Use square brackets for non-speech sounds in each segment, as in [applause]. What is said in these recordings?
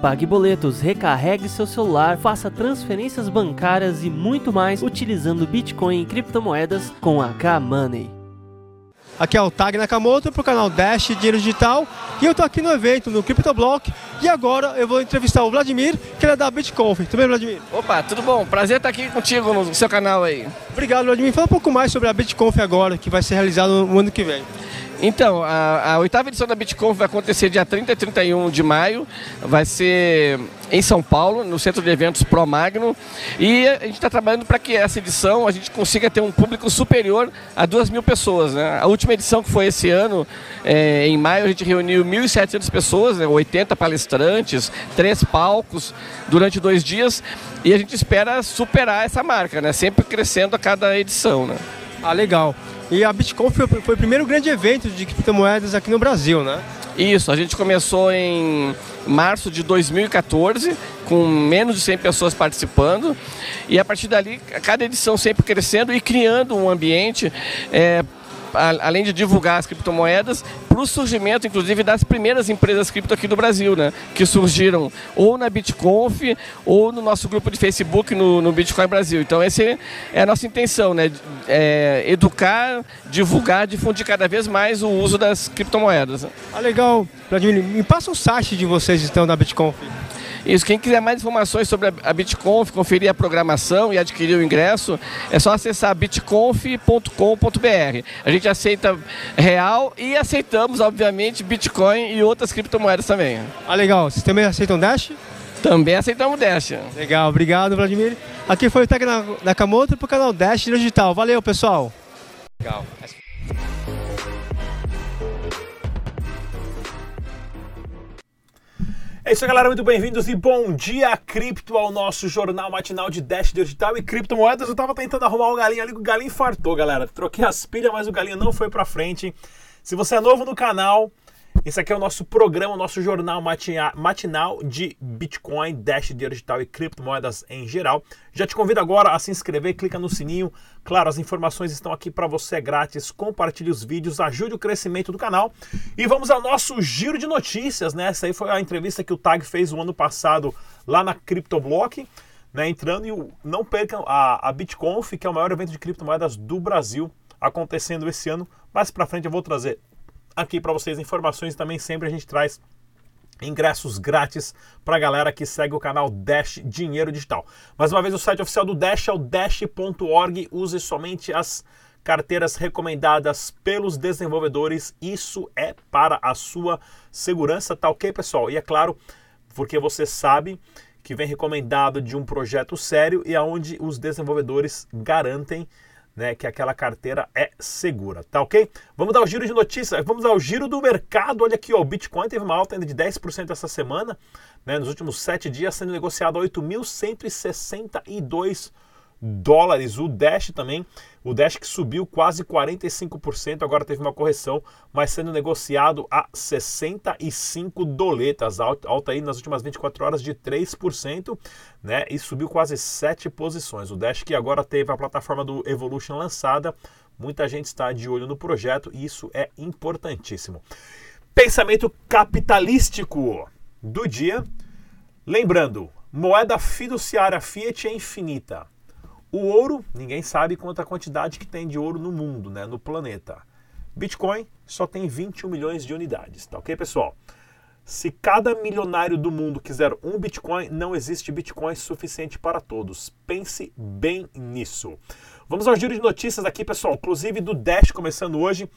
Pague boletos, recarregue seu celular, faça transferências bancárias e muito mais utilizando Bitcoin e criptomoedas com a K-Money. Aqui é o Tag Nakamoto para o canal Dash Dinheiro Digital e eu estou aqui no evento no CryptoBlock e agora eu vou entrevistar o Vladimir, que ele é da BitConf. Tudo bem, Vladimir? Opa, tudo bom? Prazer estar aqui contigo no seu canal aí. Obrigado, Vladimir. Fala um pouco mais sobre a BitConf agora, que vai ser realizada no ano que vem. Então, a, a, oitava edição da BitConf vai acontecer dia 30 e 31 de maio. Vai ser em São Paulo, no Centro de Eventos Pro Magno. E a gente está trabalhando para que essa edição a gente consiga ter um público superior a 2 mil pessoas. Né? A última edição que foi esse ano, é, em maio, a gente reuniu 1.700 pessoas, né? 80 palestrantes, três palcos durante dois dias. E a gente espera superar essa marca, né? sempre crescendo a cada edição. Né? Ah, legal. E a BitConf foi, foi o primeiro grande evento de criptomoedas aqui no Brasil, né? Isso, a gente começou em março de 2014, com menos de 100 pessoas participando, e a partir dali, cada edição sempre crescendo e criando um ambiente é, além de divulgar as criptomoedas, para o surgimento, inclusive, das primeiras empresas cripto aqui do Brasil, né? Que surgiram ou na BitConf ou no nosso grupo de Facebook no, no Bitcoin Brasil. Então, essa é a nossa intenção, né? É educar, divulgar, difundir cada vez mais o uso das criptomoedas. Ah, legal. Vladimir, me passa o site de vocês, então, da BitConf. Isso, quem quiser mais informações sobre a BitConf, conferir a programação e adquirir o ingresso, é só acessar bitconf.com.br. A gente aceita real e aceitamos, obviamente, Bitcoin e outras criptomoedas também. Ah, legal. Vocês também aceitam Dash? Também aceitamos Dash. Legal, obrigado, Vladimir. Aqui foi o Tec Nakamoto para o canal Dash Digital. Valeu, pessoal. Legal. É isso aí, galera. Muito bem-vindos e bom dia, cripto, ao nosso jornal matinal de Dash Digital e criptomoedas. Eu tava tentando arrumar o galinho ali, o galinho fartou, galera. Troquei as pilhas, mas o galinho não foi pra frente. Se você é novo no canal, esse aqui é o nosso programa, o nosso jornal matinal de Bitcoin, Dash, digital e criptomoedas em geral. Já te convido agora a se inscrever, clica no sininho. Claro, as informações estão aqui para você grátis. Compartilhe os vídeos, ajude o crescimento do canal. E vamos ao nosso giro de notícias, né? Essa aí foi a entrevista que o Tag fez o ano passado lá na CryptoBlock. Né, entrando e não percam a, a BitConf, que é o maior evento de criptomoedas do Brasil, acontecendo esse ano. Mais para frente eu vou trazer aqui para vocês informações e também sempre a gente traz ingressos grátis para a galera que segue o canal Dash Dinheiro Digital. Mais uma vez, o site oficial do Dash é o dash.org. Use somente as carteiras recomendadas pelos desenvolvedores. Isso é para a sua segurança, tá ok, pessoal? E é claro, porque você sabe que vem recomendado de um projeto sério e aonde os desenvolvedores garantem né, que aquela carteira é segura, tá ok? Vamos dar o giro de notícias, vamos ao giro do mercado. Olha aqui, ó, o Bitcoin teve uma alta ainda de 10% essa semana, né, nos últimos sete dias, sendo negociado a 8.162 dólares. O Dash também, o Dash que subiu quase 45%, agora teve uma correção, mas sendo negociado a 65 doletas, alta aí nas últimas 24 horas de 3%, né? E subiu quase 7 posições. O Dash que agora teve a plataforma do Evolution lançada, muita gente está de olho no projeto e isso é importantíssimo. Pensamento capitalístico do dia. Lembrando, moeda fiduciária Fiat é infinita. O ouro, ninguém sabe quanta quantidade que tem de ouro no mundo, né, no planeta. Bitcoin só tem 21 milhões de unidades, tá ok, pessoal? Se cada milionário do mundo quiser um Bitcoin, não existe Bitcoin suficiente para todos. Pense bem nisso. Vamos ao giro de notícias aqui, pessoal. Inclusive do Dash começando hoje.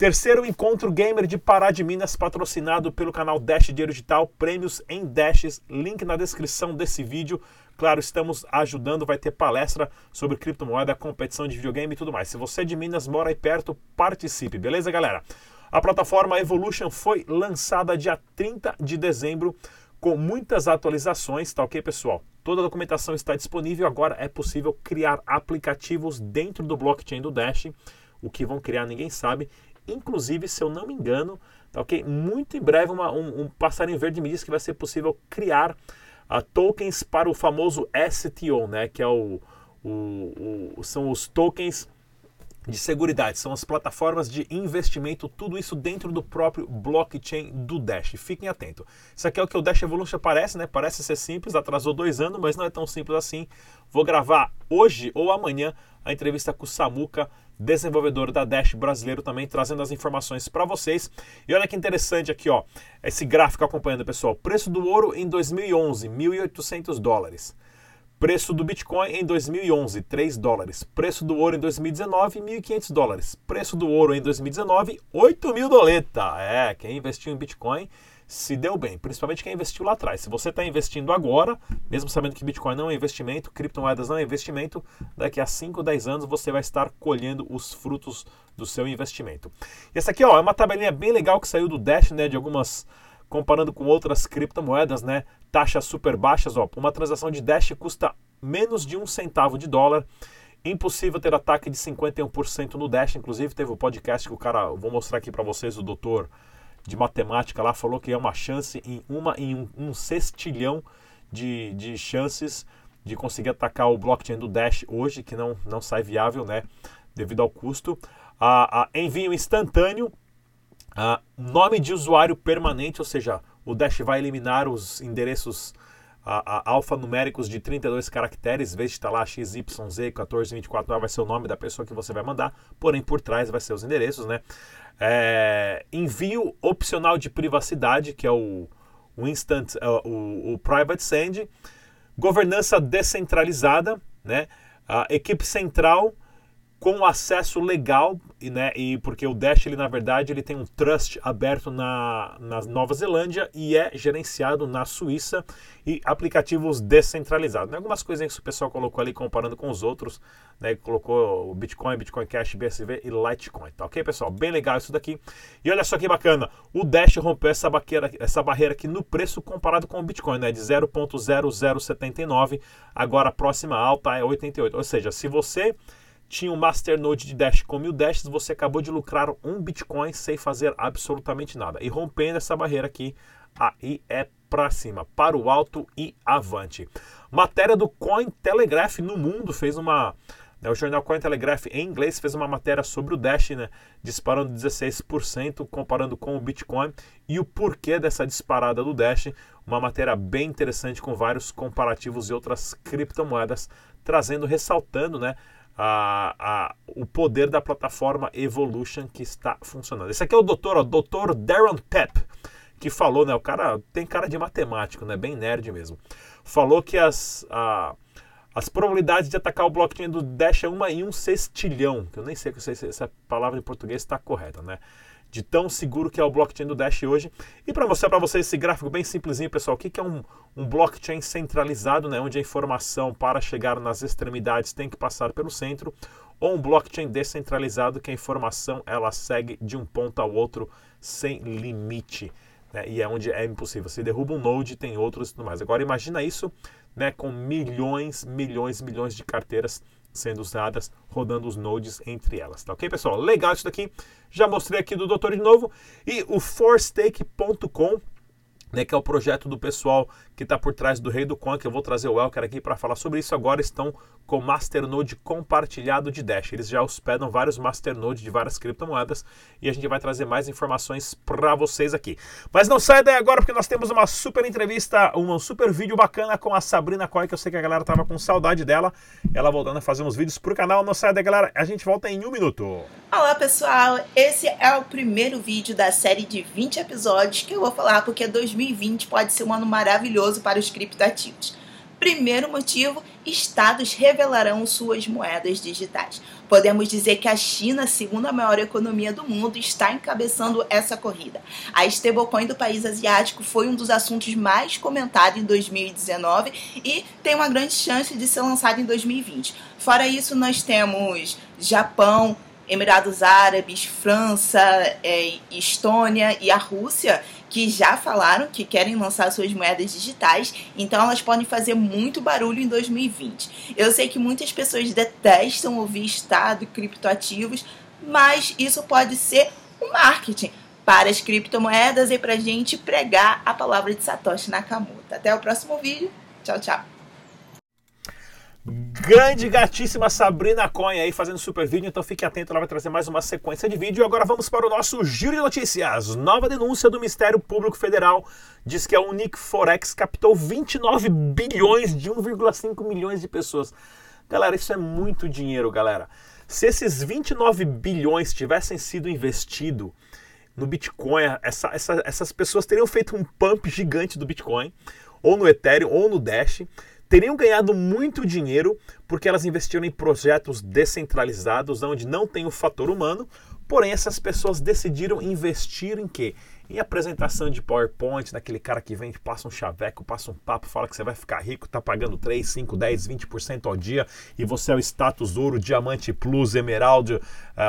Terceiro encontro gamer de Pará de Minas, patrocinado pelo canal Dash Dinheiro Digital. Prêmios em Dashes. Link na descrição desse vídeo. Claro, estamos ajudando, vai ter palestra sobre criptomoeda, competição de videogame e tudo mais. Se você é de Minas, mora aí perto, participe, beleza, galera? A plataforma Evolution foi lançada dia 30 de dezembro com muitas atualizações, tá ok, pessoal? Toda a documentação está disponível, agora é possível criar aplicativos dentro do blockchain do Dash. O que vão criar ninguém sabe. Inclusive, se eu não me engano, tá ok? Muito em breve uma, um, um passarinho verde me disse que vai ser possível criar uh, tokens para o famoso STO, né, que é o, o, o, são os tokens de seguridade, são as plataformas de investimento, tudo isso dentro do próprio blockchain do Dash. Fiquem atentos. Isso aqui é o que o Dash Evolution parece, né? Parece ser simples, atrasou dois anos, mas não é tão simples assim. Vou gravar hoje ou amanhã a entrevista com o Samuca, desenvolvedor da Dash brasileiro também, trazendo as informações para vocês. E olha que interessante aqui, ó, esse gráfico acompanhando, pessoal. Preço do ouro em 2011, 1.800 dólares. Preço do Bitcoin em 2011, 3 dólares. Preço do ouro em 2019, 1.500 dólares. Preço do ouro em 2019, 8 mil doleta. É, quem investiu em Bitcoin se deu bem, principalmente quem investiu lá atrás. Se você está investindo agora, mesmo sabendo que Bitcoin não é investimento, criptomoedas não é investimento, daqui a 5, 10 anos você vai estar colhendo os frutos do seu investimento. E essa aqui ó, é uma tabelinha bem legal que saiu do Dash, né, de algumas comparando com outras criptomoedas, né? Taxas super baixas, ó. Uma transação de Dash custa menos de um centavo de dólar. Impossível ter ataque de 51% no Dash. Inclusive, teve o um podcast que o cara, vou mostrar aqui para vocês, o doutor de matemática lá, falou que é uma chance em uma em um, um sextilhão de, de chances de conseguir atacar o blockchain do Dash hoje, que não, não sai viável, né? Devido ao custo. A, a envio instantâneo Uh, nome de usuário permanente, ou seja, o Dash vai eliminar os endereços uh, uh, alfanuméricos de 32 caracteres, vez de estar lá XYZ 1424, vai ser o nome da pessoa que você vai mandar, porém por trás vai ser os endereços, né? É, envio opcional de privacidade, que é o, o Instant, uh, o, o Private Send, governança descentralizada, né? equipe central com acesso legal, né, e porque o Dash, ele, na verdade, ele tem um trust aberto na, na Nova Zelândia e é gerenciado na Suíça e aplicativos descentralizados. Né, algumas coisinhas que o pessoal colocou ali comparando com os outros, né, colocou o Bitcoin, Bitcoin Cash, BSV e Litecoin, tá ok, pessoal? Bem legal isso daqui. E olha só que bacana, o Dash rompeu essa barreira, essa barreira aqui no preço comparado com o Bitcoin, né, de 0.0079, agora a próxima alta é 88, ou seja, se você tinha um masternode de Dash com mil Dashes, você acabou de lucrar um Bitcoin sem fazer absolutamente nada. E rompendo essa barreira aqui, aí é para cima, para o alto e avante. Matéria do Cointelegraph no mundo fez uma. Né, o jornal Cointelegraph em inglês fez uma matéria sobre o Dash, né, disparando 16%, comparando com o Bitcoin e o porquê dessa disparada do Dash. Uma matéria bem interessante com vários comparativos e outras criptomoedas, trazendo, ressaltando, né, a, a, o poder da plataforma Evolution que está funcionando. Esse aqui é o doutor, o doutor Darren Pep, que falou, né? O cara tem cara de matemático, né? Bem nerd mesmo. Falou que as, a, as probabilidades de atacar o blockchain do Dash é uma em um sextilhão. Que eu nem sei se essa palavra em português está correta, né? De tão seguro que é o blockchain do Dash hoje. E para mostrar para vocês esse gráfico bem simplesinho, pessoal, o que, que é um, um blockchain centralizado, né, onde a informação para chegar nas extremidades tem que passar pelo centro, ou um blockchain descentralizado que a informação ela segue de um ponto ao outro sem limite. Né, e é onde é impossível. Você derruba um node, tem outros e tudo mais. Agora imagina isso né, com milhões, milhões, milhões de carteiras sendo usadas, rodando os nodes entre elas. Tá ok, pessoal? Legal isso daqui. Já mostrei aqui do doutor de novo. E o forstake.com né, que é o projeto do pessoal que está por trás do Rei do Coin, que eu vou trazer o Elker aqui para falar sobre isso. Agora estão com Masternode compartilhado de Dash. Eles já hospedam vários Masternodes de várias criptomoedas e a gente vai trazer mais informações para vocês aqui. Mas não saia daí agora porque nós temos uma super entrevista, um super vídeo bacana com a Sabrina Coin, que eu sei que a galera tava com saudade dela. Ela voltando a fazer uns vídeos pro canal. Não saia daí, galera. A gente volta em um minuto. Olá, pessoal. Esse é o primeiro vídeo da série de 20 episódios que eu vou falar porque 2020 pode ser um ano maravilhoso para os criptativos. Primeiro motivo, estados revelarão suas moedas digitais. Podemos dizer que a China, segunda maior economia do mundo, está encabeçando essa corrida. A stablecoin do país asiático foi um dos assuntos mais comentados em 2019 e tem uma grande chance de ser lançado em 2020. Fora isso, nós temos Japão, Emirados Árabes, França, é, Estônia e a Rússia, que já falaram que querem lançar suas moedas digitais, então elas podem fazer muito barulho em 2020. Eu sei que muitas pessoas detestam ouvir Estado criptoativos, mas isso pode ser um marketing para as criptomoedas e para a gente pregar a palavra de Satoshi Nakamoto. Até o próximo vídeo. Tchau, tchau. Grande gatíssima Sabrina Coin aí fazendo super vídeo, então fique atento, ela vai trazer mais uma sequência de vídeo. E agora vamos para o nosso giro de notícias. Nova denúncia do Ministério Público Federal diz que a Unique Forex captou 29 bilhões de 1,5 milhões de pessoas. Galera, isso é muito dinheiro, galera. Se esses 29 bilhões tivessem sido investidos no Bitcoin, essa, essa, essas pessoas teriam feito um pump gigante do Bitcoin, ou no Ethereum, ou no Dash teriam ganhado muito dinheiro porque elas investiram em projetos descentralizados, onde não tem o fator humano, porém essas pessoas decidiram investir em quê? Em apresentação de PowerPoint, daquele cara que vem, passa um chaveco, passa um papo, fala que você vai ficar rico, tá pagando 3, 5, 10, 20% ao dia e você é o status ouro, diamante plus, emerald, uh,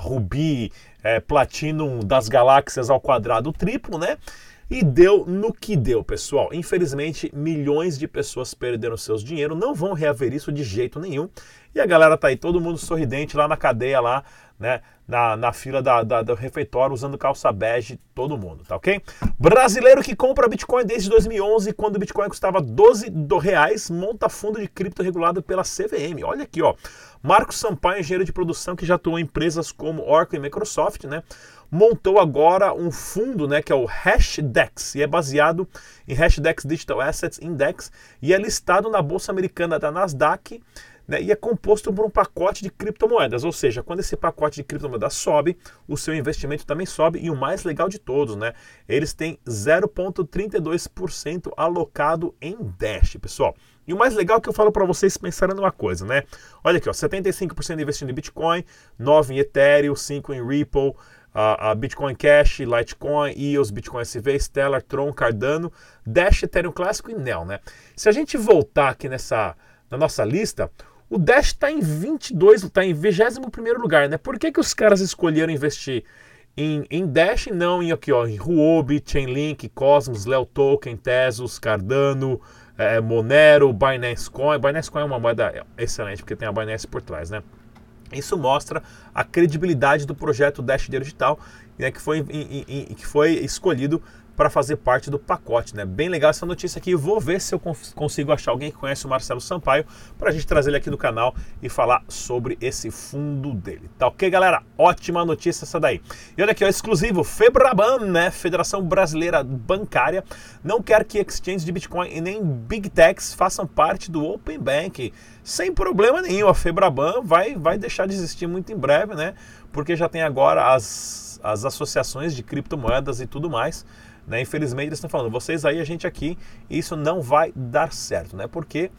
rubi, uh, platinum das galáxias ao quadrado triplo, né? E deu no que deu, pessoal. Infelizmente, milhões de pessoas perderam seus dinheiro, não vão reaver isso de jeito nenhum. E a galera tá aí, todo mundo sorridente lá na cadeia, lá, né? Na, na fila da, da, do refeitório, usando calça bege, todo mundo, tá ok? Brasileiro que compra Bitcoin desde 2011, quando o Bitcoin custava 12 do reais, monta fundo de cripto regulado pela CVM. Olha aqui, ó. Marcos Sampaio, engenheiro de produção que já atuou em empresas como Oracle e Microsoft, né? Montou agora um fundo, né, que é o Hashdex, e é baseado em Hashdex Digital Assets Index e é listado na bolsa americana da Nasdaq, né, e é composto por um pacote de criptomoedas, ou seja, quando esse pacote de criptomoedas sobe, o seu investimento também sobe e o mais legal de todos, né, eles têm 0.32% alocado em Dash, pessoal. E o mais legal é que eu falo para vocês pensarem numa coisa, né? Olha aqui, ó, 75% investindo em Bitcoin, 9 em Ethereum, 5 em Ripple, a, a Bitcoin Cash, Litecoin, EOS, Bitcoin SV, Stellar, Tron, Cardano, Dash, Ethereum Clássico e Neo, né? Se a gente voltar aqui nessa na nossa lista, o Dash está em 22, está em 21 lugar, né? Por que, que os caras escolheram investir em, em Dash e não em aqui, ó, em Huobi, Chainlink, Cosmos, Leo Token, Tesos, Cardano, é, Monero, Binance Coin. Binance Coin é uma moeda excelente porque tem a Binance por trás, né? Isso mostra a credibilidade do projeto Dash Digital, né, que, foi, em, em, que foi escolhido para fazer parte do pacote. Né? Bem legal essa notícia aqui. Vou ver se eu consigo achar alguém que conhece o Marcelo Sampaio para a gente trazer ele aqui no canal e falar sobre esse fundo dele. Tá ok, galera? Ótima notícia essa daí. E olha aqui, ó, exclusivo, Febraban, né? Federação Brasileira Bancária, não quer que exchanges de Bitcoin e nem Big Techs façam parte do Open Bank. Sem problema nenhum, a Febraban vai, vai deixar de existir muito em breve, né? Porque já tem agora as, as associações de criptomoedas e tudo mais. Né? Infelizmente eles estão falando, vocês aí, a gente aqui, isso não vai dar certo, né? Porque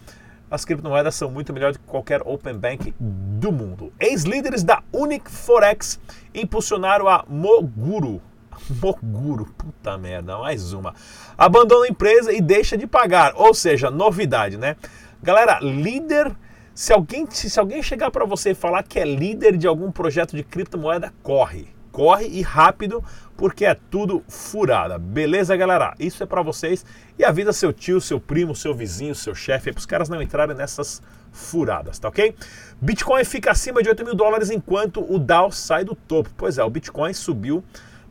as criptomoedas são muito melhor do que qualquer open bank do mundo. Ex-líderes da Unic Forex impulsionaram a Moguro. [laughs] Moguro, puta merda, mais uma. Abandona a empresa e deixa de pagar, ou seja, novidade, né? Galera, líder se alguém, se alguém chegar para você e falar que é líder de algum projeto de criptomoeda, corre corre e rápido, porque é tudo furada. Beleza, galera? Isso é para vocês. E avisa seu tio, seu primo, seu vizinho, seu chefe, para os caras não entrarem nessas furadas, tá ok? Bitcoin fica acima de 8 mil dólares enquanto o Dow sai do topo. Pois é, o Bitcoin subiu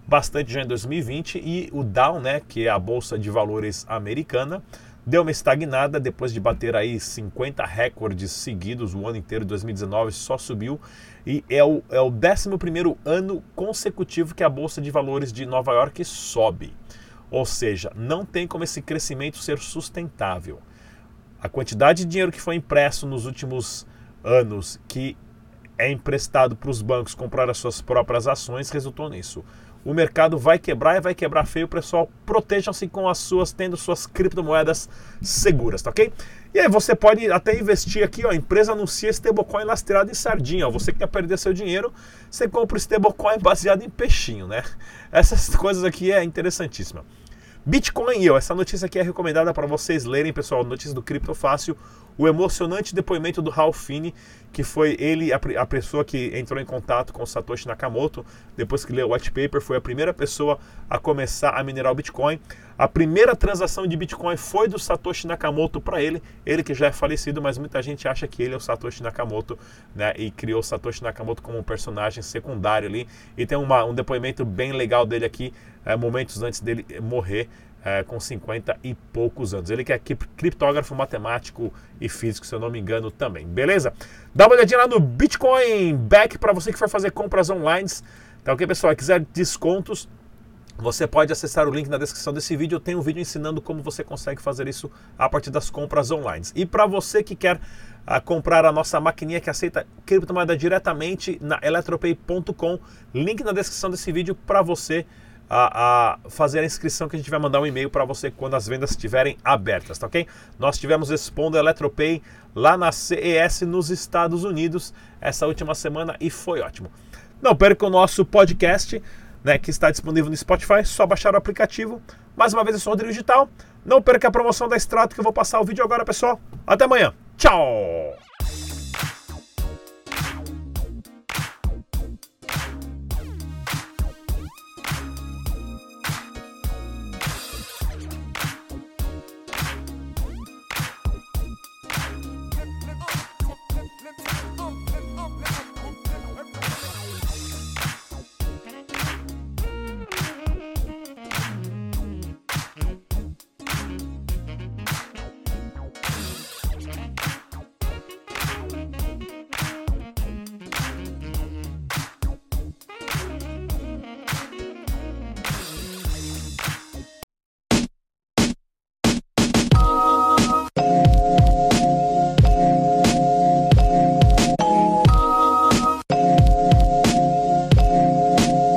bastante já em 2020 e o Dow, né, que é a bolsa de valores americana, deu uma estagnada depois de bater aí 50 recordes seguidos o ano inteiro, 2019 só subiu e é o, é o 11 ano consecutivo que a Bolsa de Valores de Nova York sobe. Ou seja, não tem como esse crescimento ser sustentável. A quantidade de dinheiro que foi impresso nos últimos anos, que é emprestado para os bancos comprar as suas próprias ações, resultou nisso o mercado vai quebrar e vai quebrar feio, pessoal. Protejam-se com as suas, tendo suas criptomoedas seguras, tá ok? E aí você pode até investir aqui, ó, a empresa anuncia stablecoin lastreado em sardinha, ó, você que quer perder seu dinheiro, você compra o stablecoin baseado em peixinho, né? Essas [laughs] coisas aqui é interessantíssima. Bitcoin Yield, essa notícia aqui é recomendada para vocês lerem, pessoal, notícia do Cripto Fácil, o emocionante depoimento do Ralph Finney, que foi ele, a, a, pessoa que entrou em contato com Satoshi Nakamoto, depois que leu o white paper, foi a primeira pessoa a começar a minerar o Bitcoin. A primeira transação de Bitcoin foi do Satoshi Nakamoto para ele, ele que já é falecido, mas muita gente acha que ele é o Satoshi Nakamoto, né, e criou o Satoshi Nakamoto como um personagem secundário ali. E tem uma, um depoimento bem legal dele aqui, é, momentos antes dele morrer, é, com 50 e poucos anos. Ele que é criptógrafo, matemático e físico, se eu não me engano também. Beleza? Dá uma olhadinha lá no Bitcoin Back para você que for fazer compras online. Tá ok, pessoal? Quiser descontos, você pode acessar o link na descrição desse vídeo. Eu tenho um vídeo ensinando como você consegue fazer isso a partir das compras online. E para você que quer a comprar a nossa maquininha que aceita criptomoeda diretamente na eletropay.com. Link na descrição desse vídeo para você a, a, fazer a inscrição que a gente vai mandar um e-mail para você quando as vendas estiverem abertas, tá ok? Nós tivemos expondo Eletropay lá na CES nos Estados Unidos essa última semana e foi ótimo. Não perca o nosso podcast, né, que está disponível no Spotify, só baixar o aplicativo. Mais uma vez eu sou o Rodrigo Digital. Não perca a promoção da Extrato que eu vou passar o vídeo agora, pessoal. Até amanhã. Tchau!